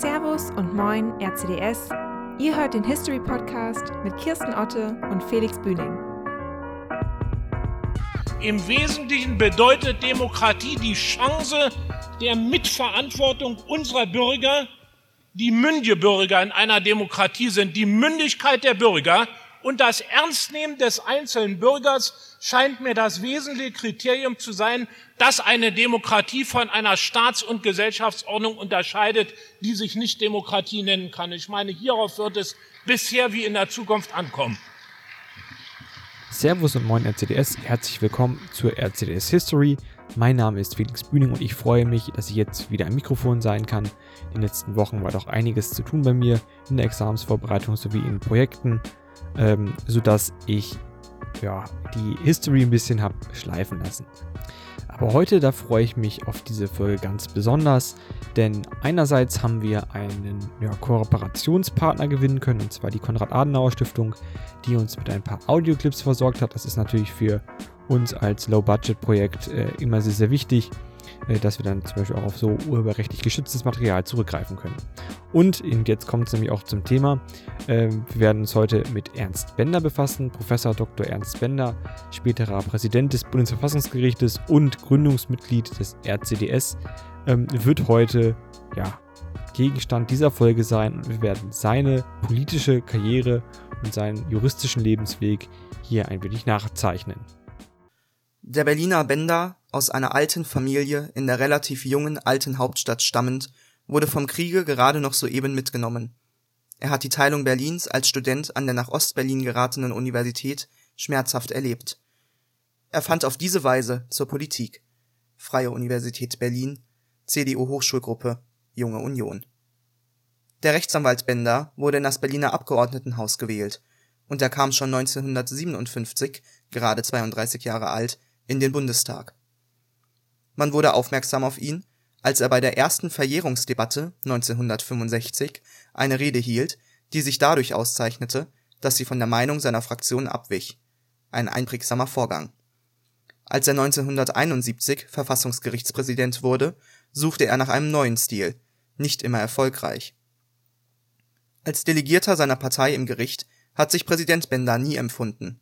Servus und Moin RCDS. Ihr hört den History Podcast mit Kirsten Otte und Felix Bühning. Im Wesentlichen bedeutet Demokratie die Chance der Mitverantwortung unserer Bürger. Die mündige Bürger in einer Demokratie sind die Mündigkeit der Bürger und das Ernstnehmen des einzelnen Bürgers scheint mir das wesentliche Kriterium zu sein, das eine Demokratie von einer Staats- und Gesellschaftsordnung unterscheidet, die sich nicht Demokratie nennen kann. Ich meine, hierauf wird es bisher wie in der Zukunft ankommen. Servus und moin RCDS, herzlich willkommen zur RCDS History. Mein Name ist Felix Bühning und ich freue mich, dass ich jetzt wieder am Mikrofon sein kann. In den letzten Wochen war doch einiges zu tun bei mir in der Examensvorbereitung sowie in Projekten ähm, sodass ich ja, die History ein bisschen habe schleifen lassen. Aber heute, da freue ich mich auf diese Folge ganz besonders, denn einerseits haben wir einen ja, Kooperationspartner gewinnen können, und zwar die Konrad-Adenauer-Stiftung, die uns mit ein paar Audioclips versorgt hat. Das ist natürlich für uns als Low-Budget-Projekt äh, immer sehr, sehr wichtig. Äh, dass wir dann zum Beispiel auch auf so urheberrechtlich geschütztes Material zurückgreifen können. Und jetzt kommt es nämlich auch zum Thema. Ähm, wir werden uns heute mit Ernst Bender befassen, Professor Dr. Ernst Bender, späterer Präsident des Bundesverfassungsgerichtes und Gründungsmitglied des RCDS, ähm, wird heute ja, Gegenstand dieser Folge sein und wir werden seine politische Karriere und seinen juristischen Lebensweg hier ein wenig nachzeichnen. Der Berliner Bender aus einer alten Familie in der relativ jungen alten Hauptstadt stammend, wurde vom Kriege gerade noch soeben mitgenommen. Er hat die Teilung Berlins als Student an der nach Ostberlin geratenen Universität schmerzhaft erlebt. Er fand auf diese Weise zur Politik. Freie Universität Berlin, CDU Hochschulgruppe, Junge Union. Der Rechtsanwalt Bender wurde in das Berliner Abgeordnetenhaus gewählt und er kam schon 1957, gerade 32 Jahre alt, in den Bundestag. Man wurde aufmerksam auf ihn, als er bei der ersten Verjährungsdebatte 1965 eine Rede hielt, die sich dadurch auszeichnete, dass sie von der Meinung seiner Fraktion abwich. Ein einprägsamer Vorgang. Als er 1971 Verfassungsgerichtspräsident wurde, suchte er nach einem neuen Stil, nicht immer erfolgreich. Als Delegierter seiner Partei im Gericht hat sich Präsident Bender nie empfunden.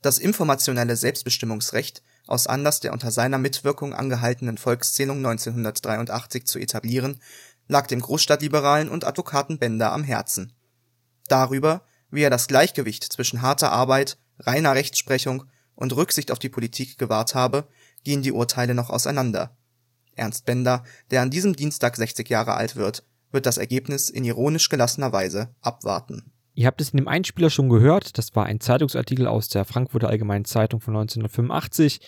Das informationelle Selbstbestimmungsrecht aus Anlass der unter seiner Mitwirkung angehaltenen Volkszählung 1983 zu etablieren, lag dem Großstadtliberalen und Advokaten Bender am Herzen. Darüber, wie er das Gleichgewicht zwischen harter Arbeit, reiner Rechtsprechung und Rücksicht auf die Politik gewahrt habe, gehen die Urteile noch auseinander. Ernst Bender, der an diesem Dienstag 60 Jahre alt wird, wird das Ergebnis in ironisch gelassener Weise abwarten Ihr habt es in dem Einspieler schon gehört, das war ein Zeitungsartikel aus der Frankfurter Allgemeinen Zeitung von 1985.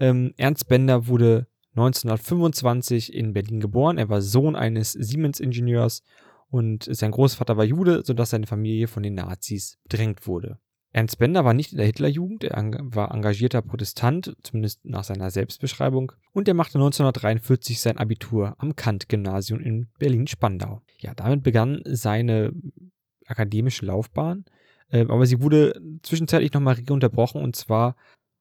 Ähm, Ernst Bender wurde 1925 in Berlin geboren. Er war Sohn eines Siemens-Ingenieurs und sein Großvater war Jude, sodass seine Familie von den Nazis bedrängt wurde. Ernst Bender war nicht in der Hitlerjugend, er war engagierter Protestant, zumindest nach seiner Selbstbeschreibung, und er machte 1943 sein Abitur am Kant-Gymnasium in Berlin-Spandau. Ja, damit begann seine akademische Laufbahn, äh, aber sie wurde zwischenzeitlich nochmal unterbrochen und zwar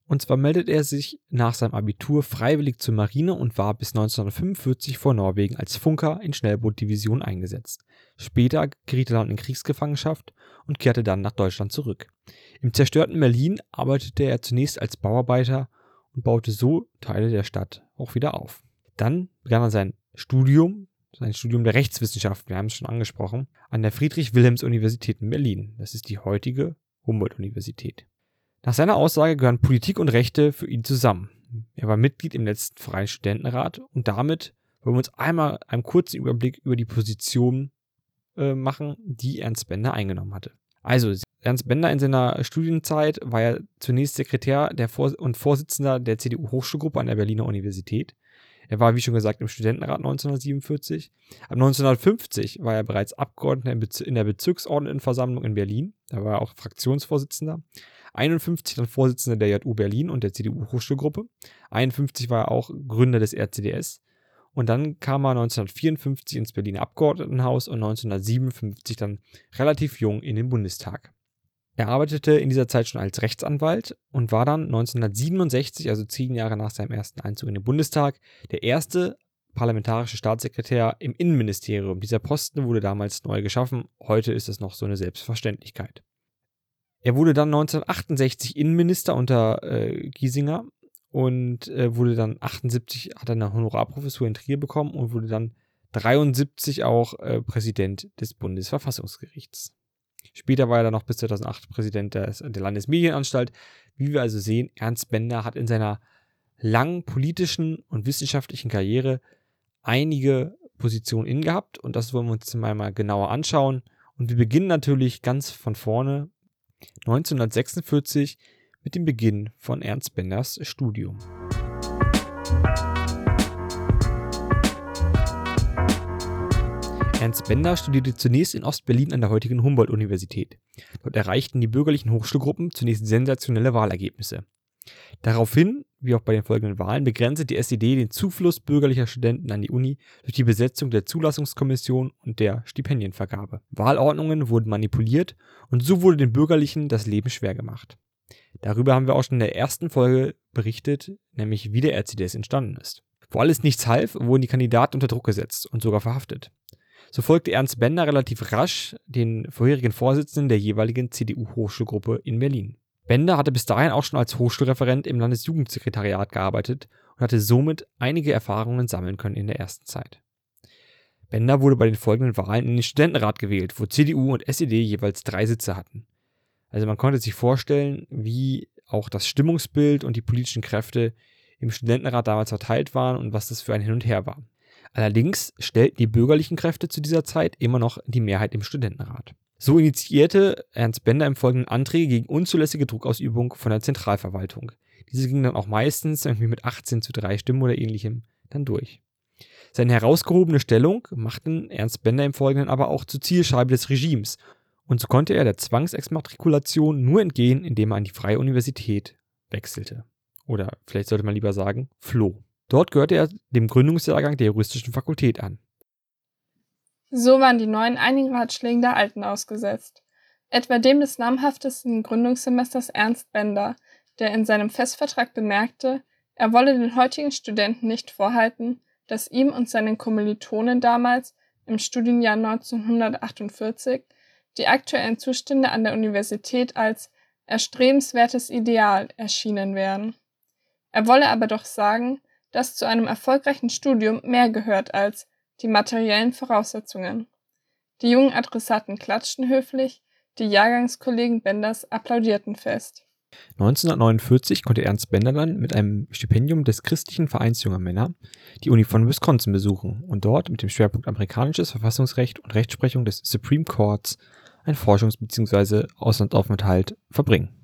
und zwar meldet er sich nach seinem Abitur freiwillig zur Marine und war bis 1945 vor Norwegen als Funker in Schnellbootdivision eingesetzt. Später geriet er dann in Kriegsgefangenschaft und kehrte dann nach Deutschland zurück. Im zerstörten Berlin arbeitete er zunächst als Bauarbeiter und baute so Teile der Stadt auch wieder auf. Dann begann er sein Studium sein Studium der Rechtswissenschaft, wir haben es schon angesprochen, an der Friedrich-Wilhelms-Universität in Berlin. Das ist die heutige Humboldt-Universität. Nach seiner Aussage gehören Politik und Rechte für ihn zusammen. Er war Mitglied im letzten Freien Studentenrat und damit wollen wir uns einmal einen kurzen Überblick über die Position äh, machen, die Ernst Bender eingenommen hatte. Also, Ernst Bender in seiner Studienzeit war er zunächst Sekretär Vor und Vorsitzender der CDU-Hochschulgruppe an der Berliner Universität. Er war, wie schon gesagt, im Studentenrat 1947. Ab 1950 war er bereits Abgeordneter in der Bezirksordnetenversammlung in Berlin. Da war er auch Fraktionsvorsitzender. 51 dann Vorsitzender der JU Berlin und der CDU-Hochschulgruppe. 51 war er auch Gründer des RCDS. Und dann kam er 1954 ins Berliner Abgeordnetenhaus und 1957 dann relativ jung in den Bundestag. Er arbeitete in dieser Zeit schon als Rechtsanwalt und war dann 1967, also zehn Jahre nach seinem ersten Einzug in den Bundestag, der erste parlamentarische Staatssekretär im Innenministerium. Dieser Posten wurde damals neu geschaffen, heute ist es noch so eine Selbstverständlichkeit. Er wurde dann 1968 Innenminister unter äh, Giesinger und äh, wurde dann 78, hat eine Honorarprofessur in Trier bekommen und wurde dann 73 auch äh, Präsident des Bundesverfassungsgerichts. Später war er dann noch bis 2008 Präsident des, der Landesmedienanstalt. Wie wir also sehen, Ernst Bender hat in seiner langen politischen und wissenschaftlichen Karriere einige Positionen innegehabt und das wollen wir uns mal genauer anschauen. Und wir beginnen natürlich ganz von vorne 1946 mit dem Beginn von Ernst Benders Studium. Ernst Bender studierte zunächst in Ostberlin an der heutigen Humboldt-Universität. Dort erreichten die bürgerlichen Hochschulgruppen zunächst sensationelle Wahlergebnisse. Daraufhin, wie auch bei den folgenden Wahlen, begrenzte die SED den Zufluss bürgerlicher Studenten an die Uni durch die Besetzung der Zulassungskommission und der Stipendienvergabe. Wahlordnungen wurden manipuliert und so wurde den Bürgerlichen das Leben schwer gemacht. Darüber haben wir auch schon in der ersten Folge berichtet, nämlich wie der RCDS entstanden ist. Wo alles nichts half, wurden die Kandidaten unter Druck gesetzt und sogar verhaftet. So folgte Ernst Bender relativ rasch den vorherigen Vorsitzenden der jeweiligen CDU-Hochschulgruppe in Berlin. Bender hatte bis dahin auch schon als Hochschulreferent im Landesjugendsekretariat gearbeitet und hatte somit einige Erfahrungen sammeln können in der ersten Zeit. Bender wurde bei den folgenden Wahlen in den Studentenrat gewählt, wo CDU und SED jeweils drei Sitze hatten. Also man konnte sich vorstellen, wie auch das Stimmungsbild und die politischen Kräfte im Studentenrat damals verteilt waren und was das für ein Hin und Her war. Allerdings stellten die bürgerlichen Kräfte zu dieser Zeit immer noch die Mehrheit im Studentenrat. So initiierte Ernst Bender im Folgenden Anträge gegen unzulässige Druckausübung von der Zentralverwaltung. Diese gingen dann auch meistens irgendwie mit 18 zu 3 Stimmen oder ähnlichem dann durch. Seine herausgehobene Stellung machten Ernst Bender im Folgenden aber auch zur Zielscheibe des Regimes und so konnte er der Zwangsexmatrikulation nur entgehen, indem er an die Freie Universität wechselte. Oder vielleicht sollte man lieber sagen, floh. Dort gehörte er dem Gründungsjahrgang der juristischen Fakultät an. So waren die neuen einigen Ratschlägen der Alten ausgesetzt. Etwa dem des namhaftesten Gründungssemesters Ernst Bender, der in seinem Festvertrag bemerkte, er wolle den heutigen Studenten nicht vorhalten, dass ihm und seinen Kommilitonen damals im Studienjahr 1948 die aktuellen Zustände an der Universität als erstrebenswertes Ideal erschienen wären. Er wolle aber doch sagen, dass zu einem erfolgreichen Studium mehr gehört als die materiellen Voraussetzungen. Die jungen Adressaten klatschten höflich, die Jahrgangskollegen Benders applaudierten fest. 1949 konnte Ernst Bender dann mit einem Stipendium des Christlichen Vereins junger Männer die Uni von Wisconsin besuchen und dort mit dem Schwerpunkt amerikanisches Verfassungsrecht und Rechtsprechung des Supreme Courts ein Forschungs- bzw. Auslandsaufenthalt verbringen.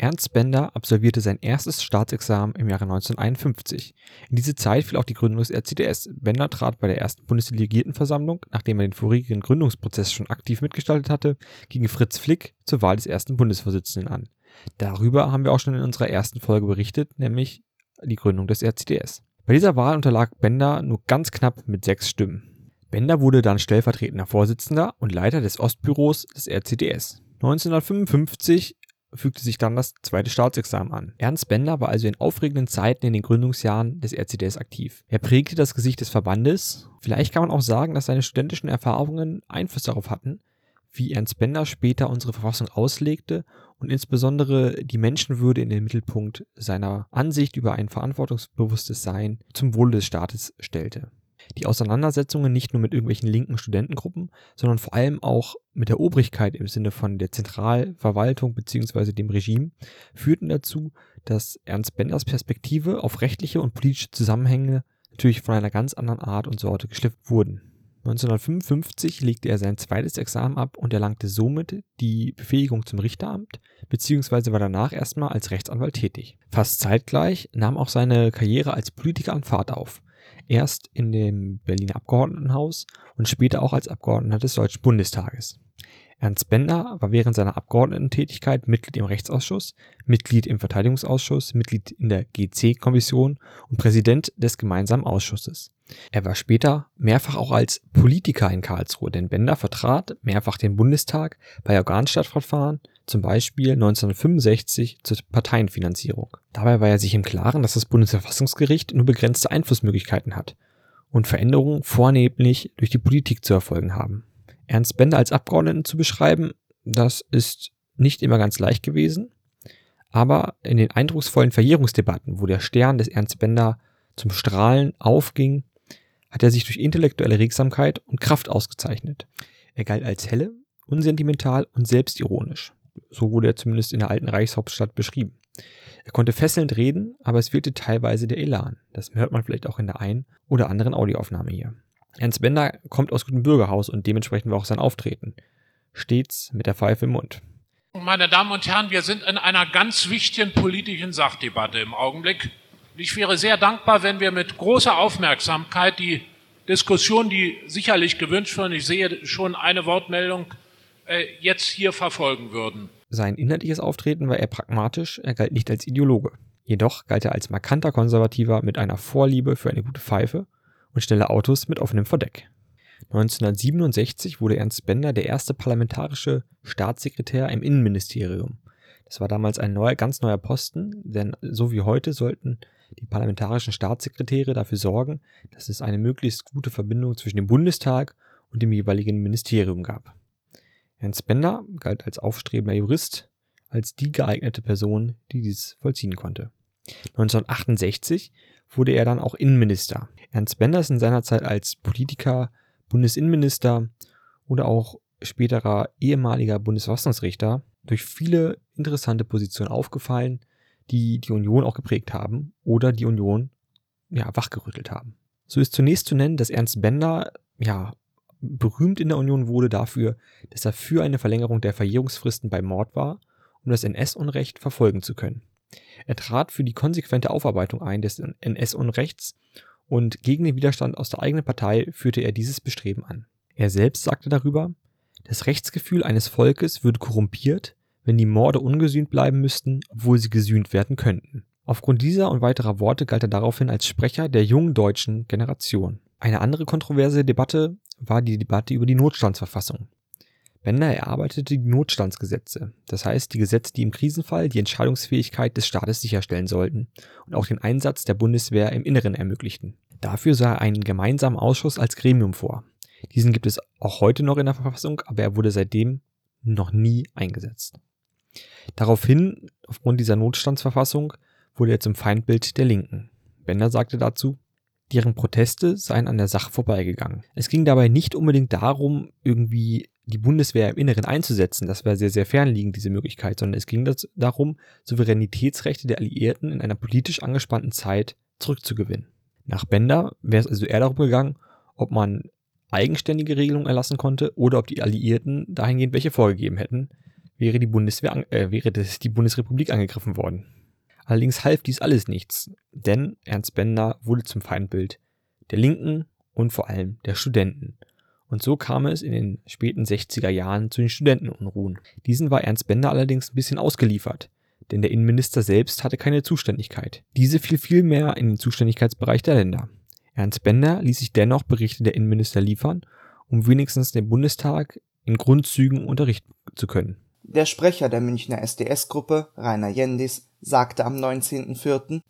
Ernst Bender absolvierte sein erstes Staatsexamen im Jahre 1951. In diese Zeit fiel auch die Gründung des RCDS. Bender trat bei der ersten Bundesdelegiertenversammlung, nachdem er den vorigen Gründungsprozess schon aktiv mitgestaltet hatte, gegen Fritz Flick zur Wahl des ersten Bundesvorsitzenden an. Darüber haben wir auch schon in unserer ersten Folge berichtet, nämlich die Gründung des RCDS. Bei dieser Wahl unterlag Bender nur ganz knapp mit sechs Stimmen. Bender wurde dann stellvertretender Vorsitzender und Leiter des Ostbüros des RCDS. 1955 fügte sich dann das zweite Staatsexamen an. Ernst Bender war also in aufregenden Zeiten in den Gründungsjahren des RCDS aktiv. Er prägte das Gesicht des Verbandes. Vielleicht kann man auch sagen, dass seine studentischen Erfahrungen Einfluss darauf hatten, wie Ernst Bender später unsere Verfassung auslegte und insbesondere die Menschenwürde in den Mittelpunkt seiner Ansicht über ein verantwortungsbewusstes Sein zum Wohle des Staates stellte. Die Auseinandersetzungen nicht nur mit irgendwelchen linken Studentengruppen, sondern vor allem auch mit der Obrigkeit im Sinne von der Zentralverwaltung bzw. dem Regime führten dazu, dass Ernst Benders Perspektive auf rechtliche und politische Zusammenhänge natürlich von einer ganz anderen Art und Sorte geschliffen wurden. 1955 legte er sein zweites Examen ab und erlangte somit die Befähigung zum Richteramt, beziehungsweise war danach erstmal als Rechtsanwalt tätig. Fast zeitgleich nahm auch seine Karriere als Politiker an Fahrt auf erst in dem Berliner Abgeordnetenhaus und später auch als Abgeordneter des Deutschen Bundestages. Ernst Bender war während seiner Abgeordnetentätigkeit Mitglied im Rechtsausschuss, Mitglied im Verteidigungsausschuss, Mitglied in der GC-Kommission und Präsident des gemeinsamen Ausschusses. Er war später mehrfach auch als Politiker in Karlsruhe, denn Bender vertrat mehrfach den Bundestag bei Organstadtverfahren, zum Beispiel 1965 zur Parteienfinanzierung. Dabei war er sich im Klaren, dass das Bundesverfassungsgericht nur begrenzte Einflussmöglichkeiten hat und Veränderungen vornehmlich durch die Politik zu erfolgen haben. Ernst Bender als Abgeordneten zu beschreiben, das ist nicht immer ganz leicht gewesen, aber in den eindrucksvollen Verjährungsdebatten, wo der Stern des Ernst Bender zum Strahlen aufging, hat er sich durch intellektuelle Regsamkeit und Kraft ausgezeichnet. Er galt als helle, unsentimental und selbstironisch. So wurde er zumindest in der alten Reichshauptstadt beschrieben. Er konnte fesselnd reden, aber es fehlte teilweise der Elan. Das hört man vielleicht auch in der einen oder anderen Audioaufnahme hier. Ernst Bender kommt aus gutem Bürgerhaus und dementsprechend war auch sein Auftreten. Stets mit der Pfeife im Mund. Meine Damen und Herren, wir sind in einer ganz wichtigen politischen Sachdebatte im Augenblick. Ich wäre sehr dankbar, wenn wir mit großer Aufmerksamkeit die Diskussion, die sicherlich gewünscht wird, ich sehe schon eine Wortmeldung, äh, jetzt hier verfolgen würden. Sein inhaltliches Auftreten war eher pragmatisch, er galt nicht als Ideologe. Jedoch galt er als markanter Konservativer mit einer Vorliebe für eine gute Pfeife und schnelle Autos mit offenem Verdeck. 1967 wurde Ernst Bender der erste parlamentarische Staatssekretär im Innenministerium. Das war damals ein neuer, ganz neuer Posten, denn so wie heute sollten die parlamentarischen Staatssekretäre dafür sorgen, dass es eine möglichst gute Verbindung zwischen dem Bundestag und dem jeweiligen Ministerium gab. Ernst Bender galt als aufstrebender Jurist als die geeignete Person, die dies vollziehen konnte. 1968 wurde er dann auch Innenminister. Ernst Bender ist in seiner Zeit als Politiker, Bundesinnenminister oder auch späterer ehemaliger Bundesverfassungsrichter durch viele interessante Positionen aufgefallen, die die Union auch geprägt haben oder die Union ja, wachgerüttelt haben. So ist zunächst zu nennen, dass Ernst Bender ja berühmt in der Union wurde dafür, dass er für eine Verlängerung der Verjährungsfristen bei Mord war, um das NS-Unrecht verfolgen zu können. Er trat für die konsequente Aufarbeitung ein des NS-Unrechts und gegen den Widerstand aus der eigenen Partei führte er dieses Bestreben an. Er selbst sagte darüber, das Rechtsgefühl eines Volkes würde korrumpiert, wenn die Morde ungesühnt bleiben müssten, obwohl sie gesühnt werden könnten. Aufgrund dieser und weiterer Worte galt er daraufhin als Sprecher der jungen deutschen Generation. Eine andere kontroverse Debatte war die Debatte über die Notstandsverfassung. Bender erarbeitete die Notstandsgesetze, das heißt die Gesetze, die im Krisenfall die Entscheidungsfähigkeit des Staates sicherstellen sollten und auch den Einsatz der Bundeswehr im Inneren ermöglichten. Dafür sah er einen gemeinsamen Ausschuss als Gremium vor. Diesen gibt es auch heute noch in der Verfassung, aber er wurde seitdem noch nie eingesetzt. Daraufhin, aufgrund dieser Notstandsverfassung, wurde er zum Feindbild der Linken. Bender sagte dazu, deren Proteste seien an der Sache vorbeigegangen. Es ging dabei nicht unbedingt darum, irgendwie die Bundeswehr im Inneren einzusetzen, das wäre sehr, sehr fernliegend, diese Möglichkeit, sondern es ging darum, Souveränitätsrechte der Alliierten in einer politisch angespannten Zeit zurückzugewinnen. Nach Bender wäre es also eher darum gegangen, ob man eigenständige Regelungen erlassen konnte oder ob die Alliierten dahingehend welche vorgegeben hätten, wäre die Bundeswehr, äh, wäre das die Bundesrepublik angegriffen worden. Allerdings half dies alles nichts, denn Ernst Bender wurde zum Feindbild der Linken und vor allem der Studenten. Und so kam es in den späten 60er Jahren zu den Studentenunruhen. Diesen war Ernst Bender allerdings ein bisschen ausgeliefert, denn der Innenminister selbst hatte keine Zuständigkeit. Diese fiel vielmehr in den Zuständigkeitsbereich der Länder. Ernst Bender ließ sich dennoch Berichte der Innenminister liefern, um wenigstens den Bundestag in Grundzügen unterrichten zu können. Der Sprecher der Münchner SDS-Gruppe, Rainer Jendis, sagte am 19.04.,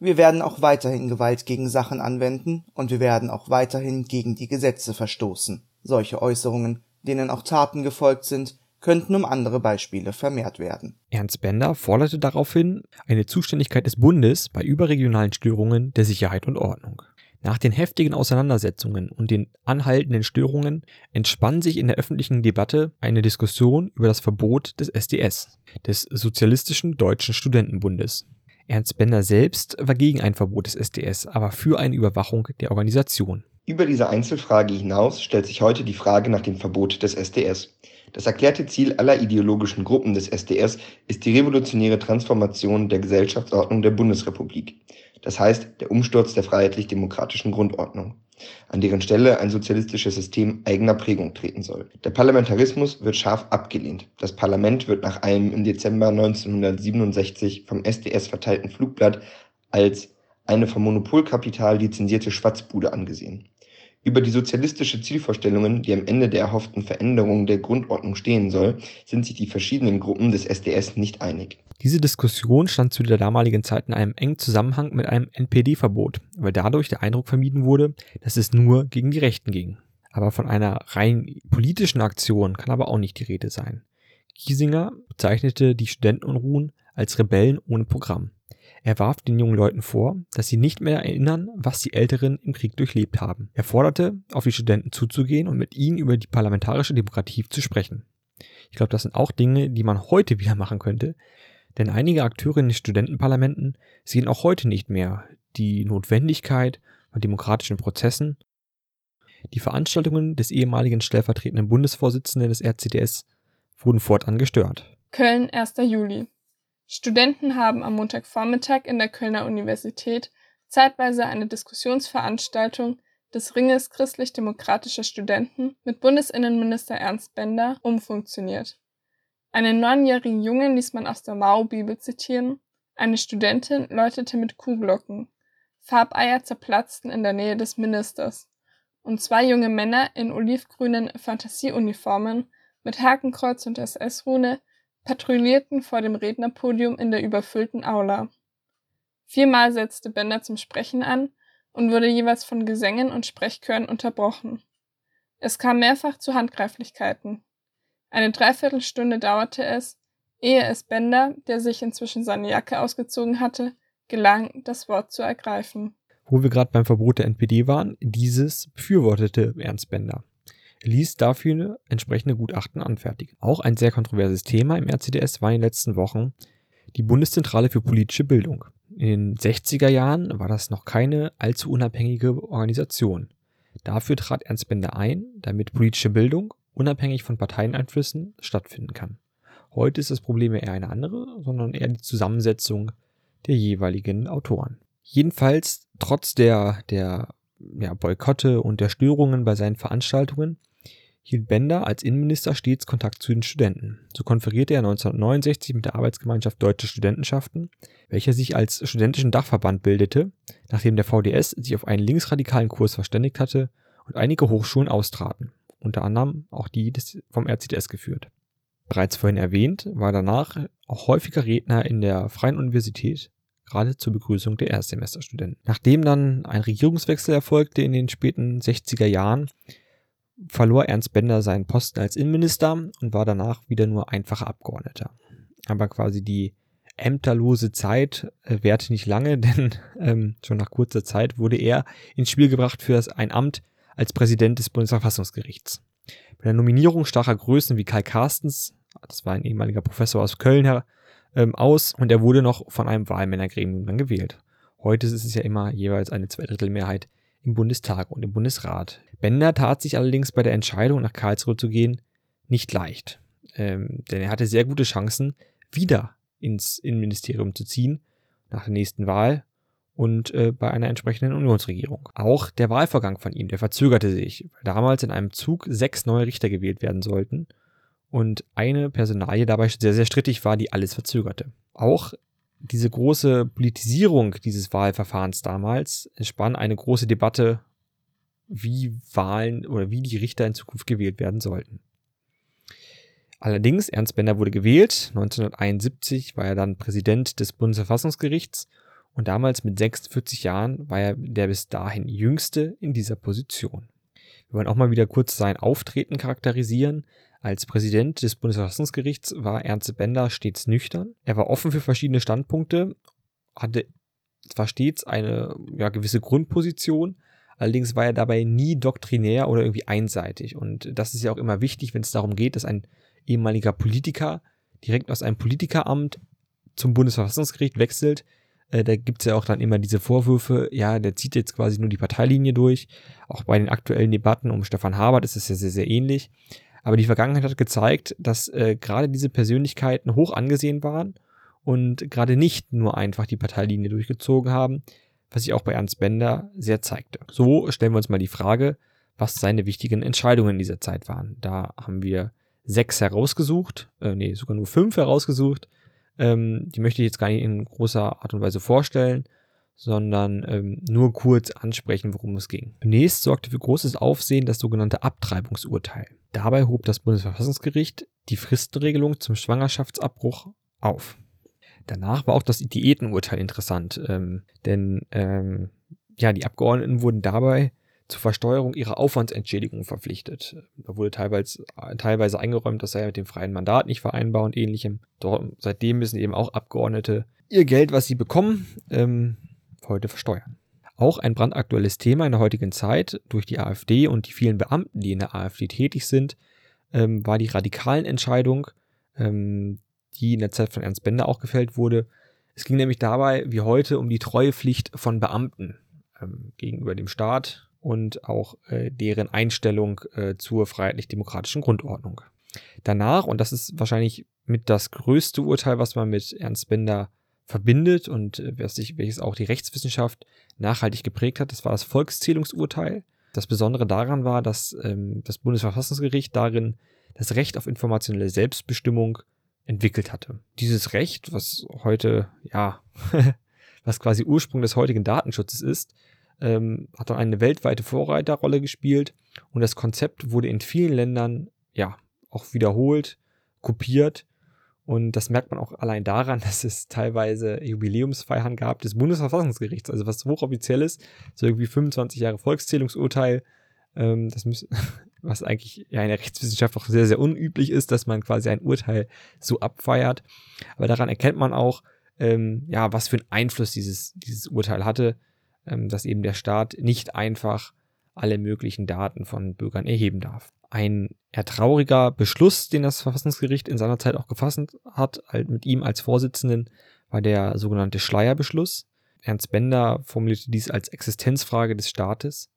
wir werden auch weiterhin Gewalt gegen Sachen anwenden und wir werden auch weiterhin gegen die Gesetze verstoßen. Solche Äußerungen, denen auch Taten gefolgt sind, könnten um andere Beispiele vermehrt werden. Ernst Bender forderte daraufhin eine Zuständigkeit des Bundes bei überregionalen Störungen der Sicherheit und Ordnung. Nach den heftigen Auseinandersetzungen und den anhaltenden Störungen entspann sich in der öffentlichen Debatte eine Diskussion über das Verbot des SDS, des Sozialistischen Deutschen Studentenbundes. Ernst Bender selbst war gegen ein Verbot des SDS, aber für eine Überwachung der Organisation. Über diese Einzelfrage hinaus stellt sich heute die Frage nach dem Verbot des SDS. Das erklärte Ziel aller ideologischen Gruppen des SDS ist die revolutionäre Transformation der Gesellschaftsordnung der Bundesrepublik das heißt der Umsturz der freiheitlich-demokratischen Grundordnung, an deren Stelle ein sozialistisches System eigener Prägung treten soll. Der Parlamentarismus wird scharf abgelehnt. Das Parlament wird nach einem im Dezember 1967 vom SDS verteilten Flugblatt als eine vom Monopolkapital lizenzierte Schwatzbude angesehen. Über die sozialistische Zielvorstellungen, die am Ende der erhofften Veränderung der Grundordnung stehen soll, sind sich die verschiedenen Gruppen des SDS nicht einig. Diese Diskussion stand zu der damaligen Zeit in einem engen Zusammenhang mit einem NPD-Verbot, weil dadurch der Eindruck vermieden wurde, dass es nur gegen die Rechten ging. Aber von einer rein politischen Aktion kann aber auch nicht die Rede sein. Giesinger bezeichnete die Studentenunruhen als Rebellen ohne Programm. Er warf den jungen Leuten vor, dass sie nicht mehr erinnern, was die Älteren im Krieg durchlebt haben. Er forderte, auf die Studenten zuzugehen und mit ihnen über die parlamentarische Demokratie zu sprechen. Ich glaube, das sind auch Dinge, die man heute wieder machen könnte, denn einige Akteure in den Studentenparlamenten sehen auch heute nicht mehr die Notwendigkeit von demokratischen Prozessen. Die Veranstaltungen des ehemaligen stellvertretenden Bundesvorsitzenden des RCDS wurden fortan gestört. Köln, 1. Juli. Studenten haben am Montagvormittag in der Kölner Universität zeitweise eine Diskussionsveranstaltung des Ringes christlich-demokratischer Studenten mit Bundesinnenminister Ernst Bender umfunktioniert. Einen neunjährigen Jungen ließ man aus der Mao-Bibel zitieren, eine Studentin läutete mit Kuhglocken, Farbeier zerplatzten in der Nähe des Ministers und zwei junge Männer in olivgrünen Fantasieuniformen mit Hakenkreuz und SS-Rune patrouillierten vor dem Rednerpodium in der überfüllten Aula. Viermal setzte Bender zum Sprechen an und wurde jeweils von Gesängen und Sprechchören unterbrochen. Es kam mehrfach zu Handgreiflichkeiten. Eine Dreiviertelstunde dauerte es, ehe es Bender, der sich inzwischen seine Jacke ausgezogen hatte, gelang, das Wort zu ergreifen. Wo wir gerade beim Verbot der NPD waren, dieses befürwortete Ernst Bender. Er ließ dafür entsprechende Gutachten anfertigen. Auch ein sehr kontroverses Thema im RCDS war in den letzten Wochen die Bundeszentrale für politische Bildung. In den 60er Jahren war das noch keine allzu unabhängige Organisation. Dafür trat Ernst Bender ein, damit politische Bildung unabhängig von Parteieneinflüssen stattfinden kann. Heute ist das Problem eher eine andere, sondern eher die Zusammensetzung der jeweiligen Autoren. Jedenfalls, trotz der, der ja, Boykotte und der Störungen bei seinen Veranstaltungen, hielt Bender als Innenminister stets Kontakt zu den Studenten. So konferierte er 1969 mit der Arbeitsgemeinschaft Deutsche Studentenschaften, welcher sich als studentischen Dachverband bildete, nachdem der VDS sich auf einen linksradikalen Kurs verständigt hatte und einige Hochschulen austraten, unter anderem auch die des, vom RCDS geführt. Bereits vorhin erwähnt, war danach auch häufiger Redner in der Freien Universität, gerade zur Begrüßung der Erstsemesterstudenten. Nachdem dann ein Regierungswechsel erfolgte in den späten 60er Jahren, verlor Ernst Bender seinen Posten als Innenminister und war danach wieder nur einfacher Abgeordneter. Aber quasi die ämterlose Zeit äh, währte nicht lange, denn ähm, schon nach kurzer Zeit wurde er ins Spiel gebracht für das, ein Amt als Präsident des Bundesverfassungsgerichts. Bei der Nominierung stacher Größen wie Kai Carstens, das war ein ehemaliger Professor aus Köln, her, ähm, aus und er wurde noch von einem Wahlmännergremium dann gewählt. Heute ist es ja immer jeweils eine Zweidrittelmehrheit im Bundestag und im Bundesrat. Bender tat sich allerdings bei der Entscheidung, nach Karlsruhe zu gehen, nicht leicht. Ähm, denn er hatte sehr gute Chancen, wieder ins Innenministerium zu ziehen, nach der nächsten Wahl und äh, bei einer entsprechenden Unionsregierung. Auch der Wahlvorgang von ihm, der verzögerte sich, weil damals in einem Zug sechs neue Richter gewählt werden sollten und eine Personalie dabei sehr, sehr strittig war, die alles verzögerte. Auch diese große Politisierung dieses Wahlverfahrens damals entspann eine große Debatte, wie Wahlen oder wie die Richter in Zukunft gewählt werden sollten. Allerdings, Ernst Bender wurde gewählt. 1971 war er dann Präsident des Bundesverfassungsgerichts und damals mit 46 Jahren war er der bis dahin jüngste in dieser Position. Wir wollen auch mal wieder kurz sein Auftreten charakterisieren. Als Präsident des Bundesverfassungsgerichts war Ernst Bender stets nüchtern. Er war offen für verschiedene Standpunkte, hatte zwar stets eine ja, gewisse Grundposition, allerdings war er dabei nie doktrinär oder irgendwie einseitig. Und das ist ja auch immer wichtig, wenn es darum geht, dass ein ehemaliger Politiker direkt aus einem Politikeramt zum Bundesverfassungsgericht wechselt. Äh, da gibt es ja auch dann immer diese Vorwürfe, ja, der zieht jetzt quasi nur die Parteilinie durch. Auch bei den aktuellen Debatten um Stefan Habert ist es ja sehr, sehr ähnlich. Aber die Vergangenheit hat gezeigt, dass äh, gerade diese Persönlichkeiten hoch angesehen waren und gerade nicht nur einfach die Parteilinie durchgezogen haben, was sich auch bei Ernst Bender sehr zeigte. So stellen wir uns mal die Frage, was seine wichtigen Entscheidungen in dieser Zeit waren. Da haben wir sechs herausgesucht, äh, nee, sogar nur fünf herausgesucht. Ähm, die möchte ich jetzt gar nicht in großer Art und Weise vorstellen, sondern ähm, nur kurz ansprechen, worum es ging. Zunächst sorgte für großes Aufsehen das sogenannte Abtreibungsurteil. Dabei hob das Bundesverfassungsgericht die Fristenregelung zum Schwangerschaftsabbruch auf. Danach war auch das Diätenurteil interessant, ähm, denn ähm, ja, die Abgeordneten wurden dabei zur Versteuerung ihrer Aufwandsentschädigung verpflichtet. Da wurde teilweise, teilweise eingeräumt, das sei mit dem freien Mandat nicht vereinbar und ähnlichem. Dort, seitdem müssen eben auch Abgeordnete ihr Geld, was sie bekommen, ähm, heute versteuern. Auch ein brandaktuelles Thema in der heutigen Zeit durch die AfD und die vielen Beamten, die in der AfD tätig sind, ähm, war die radikalen Entscheidung, ähm, die in der Zeit von Ernst Bender auch gefällt wurde. Es ging nämlich dabei, wie heute, um die Treuepflicht von Beamten ähm, gegenüber dem Staat und auch äh, deren Einstellung äh, zur freiheitlich-demokratischen Grundordnung. Danach, und das ist wahrscheinlich mit das größte Urteil, was man mit Ernst Bender verbindet und äh, welches auch die Rechtswissenschaft nachhaltig geprägt hat, das war das Volkszählungsurteil. Das Besondere daran war, dass ähm, das Bundesverfassungsgericht darin das Recht auf informationelle Selbstbestimmung entwickelt hatte. Dieses Recht, was heute, ja, was quasi Ursprung des heutigen Datenschutzes ist, ähm, hat dann eine weltweite Vorreiterrolle gespielt. Und das Konzept wurde in vielen Ländern, ja, auch wiederholt, kopiert. Und das merkt man auch allein daran, dass es teilweise Jubiläumsfeiern gab des Bundesverfassungsgerichts, also was hochoffiziell ist, so irgendwie 25 Jahre Volkszählungsurteil, ähm, das muss, was eigentlich ja in der Rechtswissenschaft auch sehr, sehr unüblich ist, dass man quasi ein Urteil so abfeiert. Aber daran erkennt man auch, ähm, ja, was für einen Einfluss dieses, dieses Urteil hatte, dass eben der Staat nicht einfach alle möglichen Daten von Bürgern erheben darf. Ein eher trauriger Beschluss, den das Verfassungsgericht in seiner Zeit auch gefasst hat, halt mit ihm als Vorsitzenden, war der sogenannte Schleierbeschluss. Ernst Bender formulierte dies als Existenzfrage des Staates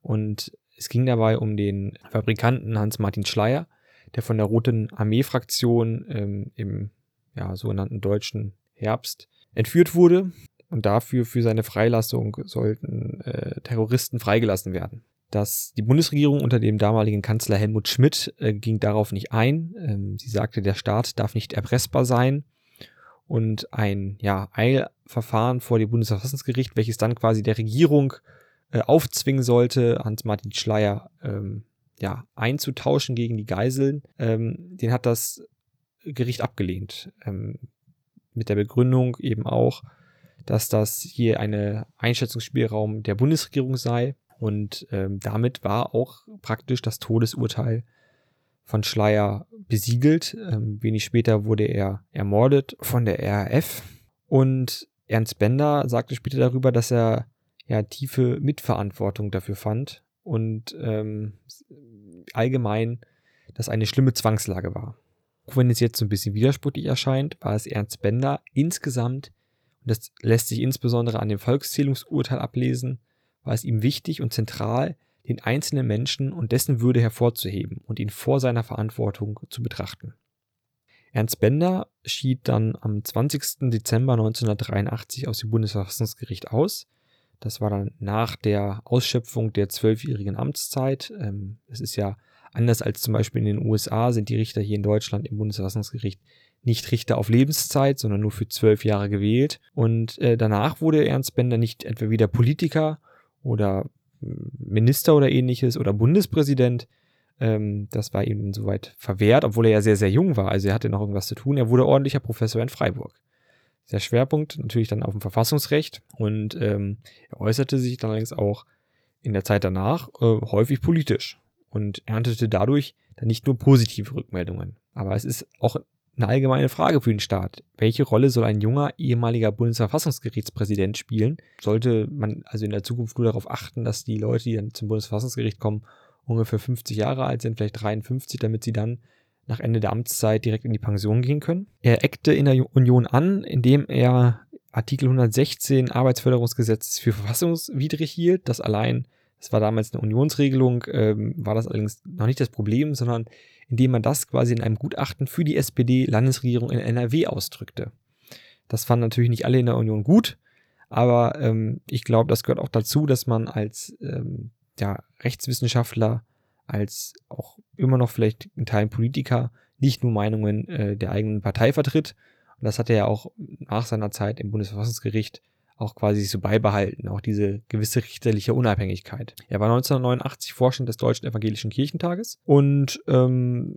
und es ging dabei um den Fabrikanten Hans-Martin Schleier, der von der Roten Armee-Fraktion ähm, im ja, sogenannten deutschen Herbst entführt wurde und dafür für seine Freilassung sollten äh, Terroristen freigelassen werden. Das, die Bundesregierung unter dem damaligen Kanzler Helmut Schmidt äh, ging darauf nicht ein. Ähm, sie sagte, der Staat darf nicht erpressbar sein und ein ja, Eilverfahren vor dem Bundesverfassungsgericht, welches dann quasi der Regierung äh, aufzwingen sollte, Hans-Martin Schleier ähm, ja, einzutauschen gegen die Geiseln, ähm, den hat das Gericht abgelehnt. Ähm, mit der Begründung eben auch, dass das hier eine Einschätzungsspielraum der Bundesregierung sei. Und ähm, damit war auch praktisch das Todesurteil von Schleier besiegelt. Ähm, wenig später wurde er ermordet von der RAF. Und Ernst Bender sagte später darüber, dass er ja tiefe Mitverantwortung dafür fand und ähm, allgemein, dass eine schlimme Zwangslage war. Auch wenn es jetzt so ein bisschen widersprüchlich erscheint, war es Ernst Bender insgesamt das lässt sich insbesondere an dem Volkszählungsurteil ablesen, war es ihm wichtig und zentral, den einzelnen Menschen und dessen Würde hervorzuheben und ihn vor seiner Verantwortung zu betrachten. Ernst Bender schied dann am 20. Dezember 1983 aus dem Bundesverfassungsgericht aus. Das war dann nach der Ausschöpfung der zwölfjährigen Amtszeit. Ähm, es ist ja anders als zum Beispiel in den USA sind die Richter hier in Deutschland im Bundesverfassungsgericht nicht Richter auf Lebenszeit, sondern nur für zwölf Jahre gewählt. Und äh, danach wurde Ernst Bender nicht etwa wieder Politiker oder hm, Minister oder ähnliches oder Bundespräsident. Ähm, das war ihm insoweit verwehrt, obwohl er ja sehr, sehr jung war. Also er hatte noch irgendwas zu tun. Er wurde ordentlicher Professor in Freiburg. Der Schwerpunkt natürlich dann auf dem Verfassungsrecht und ähm, er äußerte sich dann allerdings auch in der Zeit danach äh, häufig politisch und erntete dadurch dann nicht nur positive Rückmeldungen. Aber es ist auch eine allgemeine Frage für den Staat. Welche Rolle soll ein junger ehemaliger Bundesverfassungsgerichtspräsident spielen? Sollte man also in der Zukunft nur darauf achten, dass die Leute, die dann zum Bundesverfassungsgericht kommen, ungefähr 50 Jahre alt sind, vielleicht 53, damit sie dann nach Ende der Amtszeit direkt in die Pension gehen können? Er eckte in der Union an, indem er Artikel 116 Arbeitsförderungsgesetzes für verfassungswidrig hielt. Das allein, das war damals eine Unionsregelung, ähm, war das allerdings noch nicht das Problem, sondern indem man das quasi in einem Gutachten für die SPD-Landesregierung in NRW ausdrückte. Das fanden natürlich nicht alle in der Union gut, aber ähm, ich glaube, das gehört auch dazu, dass man als ähm, ja, Rechtswissenschaftler, als auch immer noch vielleicht in Teilen Politiker nicht nur Meinungen äh, der eigenen Partei vertritt. Und das hat er ja auch nach seiner Zeit im Bundesverfassungsgericht auch quasi so beibehalten, auch diese gewisse richterliche Unabhängigkeit. Er war 1989 Vorstand des Deutschen Evangelischen Kirchentages und ähm,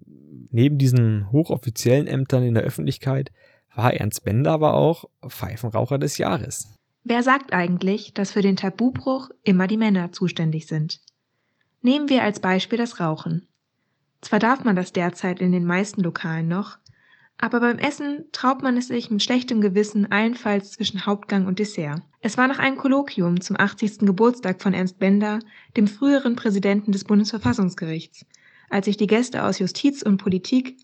neben diesen hochoffiziellen Ämtern in der Öffentlichkeit war Ernst Bender aber auch Pfeifenraucher des Jahres. Wer sagt eigentlich, dass für den Tabubruch immer die Männer zuständig sind? Nehmen wir als Beispiel das Rauchen. Zwar darf man das derzeit in den meisten Lokalen noch, aber beim Essen traut man es sich mit schlechtem Gewissen allenfalls zwischen Hauptgang und Dessert. Es war nach einem Kolloquium zum 80. Geburtstag von Ernst Bender, dem früheren Präsidenten des Bundesverfassungsgerichts, als sich die Gäste aus Justiz und Politik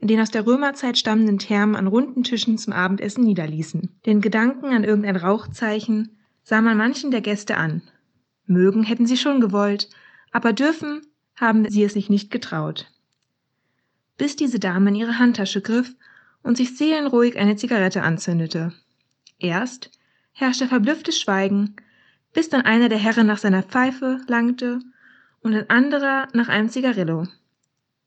in den aus der Römerzeit stammenden Thermen an runden Tischen zum Abendessen niederließen. Den Gedanken an irgendein Rauchzeichen sah man manchen der Gäste an. Mögen hätten sie schon gewollt, aber dürfen haben sie es sich nicht getraut. Bis diese Dame in ihre Handtasche griff und sich seelenruhig eine Zigarette anzündete. Erst herrschte verblüfftes Schweigen, bis dann einer der Herren nach seiner Pfeife langte und ein anderer nach einem Zigarillo.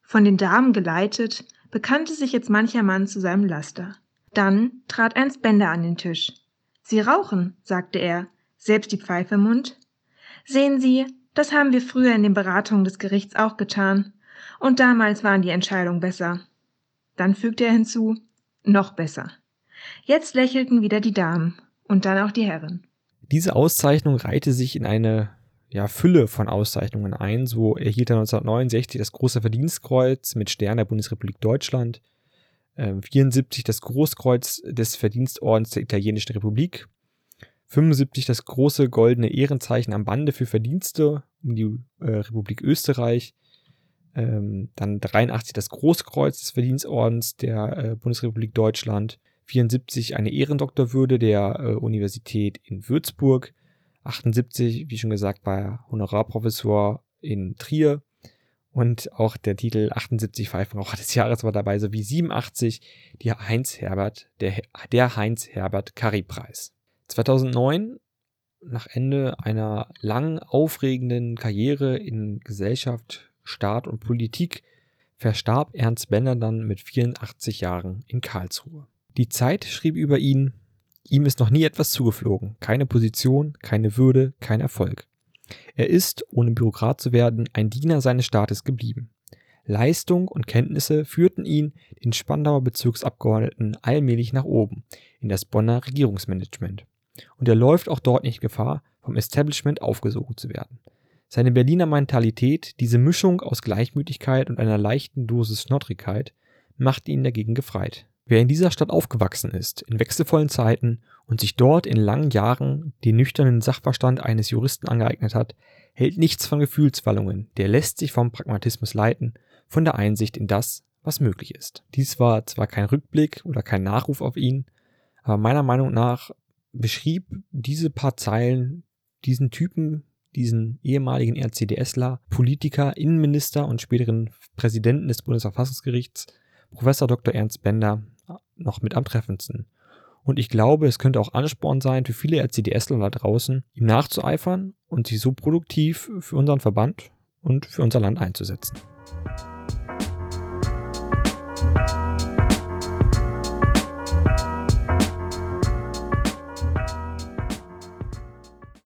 Von den Damen geleitet, bekannte sich jetzt mancher Mann zu seinem Laster. Dann trat Ernst Bender an den Tisch. Sie rauchen, sagte er, selbst die Pfeife im Mund. Sehen Sie, das haben wir früher in den Beratungen des Gerichts auch getan. Und damals waren die Entscheidungen besser. Dann fügte er hinzu, noch besser. Jetzt lächelten wieder die Damen und dann auch die Herren. Diese Auszeichnung reihte sich in eine ja, Fülle von Auszeichnungen ein. So erhielt er 1969 das Große Verdienstkreuz mit Stern der Bundesrepublik Deutschland, äh, 74 das Großkreuz des Verdienstordens der Italienischen Republik, 75 das große goldene Ehrenzeichen am Bande für Verdienste um die äh, Republik Österreich, ähm, dann 83 das Großkreuz des Verdienstordens der äh, Bundesrepublik Deutschland, 74 eine Ehrendoktorwürde der äh, Universität in Würzburg, 78, wie schon gesagt, war Honorarprofessor in Trier. Und auch der Titel 78 Pfeifenraucher des Jahres war dabei, sowie 87 die Heinz Herbert, der, der Heinz Herbert Curry Preis. 2009, nach Ende einer lang aufregenden Karriere in Gesellschaft, Staat und Politik, verstarb Ernst Bender dann mit 84 Jahren in Karlsruhe. Die Zeit schrieb über ihn, Ihm ist noch nie etwas zugeflogen, keine Position, keine Würde, kein Erfolg. Er ist, ohne Bürokrat zu werden, ein Diener seines Staates geblieben. Leistung und Kenntnisse führten ihn, den Spandauer Bezirksabgeordneten, allmählich nach oben, in das Bonner Regierungsmanagement. Und er läuft auch dort nicht Gefahr, vom Establishment aufgesogen zu werden. Seine Berliner Mentalität, diese Mischung aus Gleichmütigkeit und einer leichten Dosis Schnottrigkeit, macht ihn dagegen gefreit. Wer in dieser Stadt aufgewachsen ist, in wechselvollen Zeiten und sich dort in langen Jahren den nüchternen Sachverstand eines Juristen angeeignet hat, hält nichts von Gefühlswallungen, der lässt sich vom Pragmatismus leiten, von der Einsicht in das, was möglich ist. Dies war zwar kein Rückblick oder kein Nachruf auf ihn, aber meiner Meinung nach beschrieb diese paar Zeilen diesen Typen, diesen ehemaligen RCDSler, Politiker, Innenminister und späteren Präsidenten des Bundesverfassungsgerichts, Professor Dr. Ernst Bender, noch mit am treffendsten. Und ich glaube, es könnte auch Ansporn sein, für viele RCDSler da draußen, ihm nachzueifern und sich so produktiv für unseren Verband und für unser Land einzusetzen.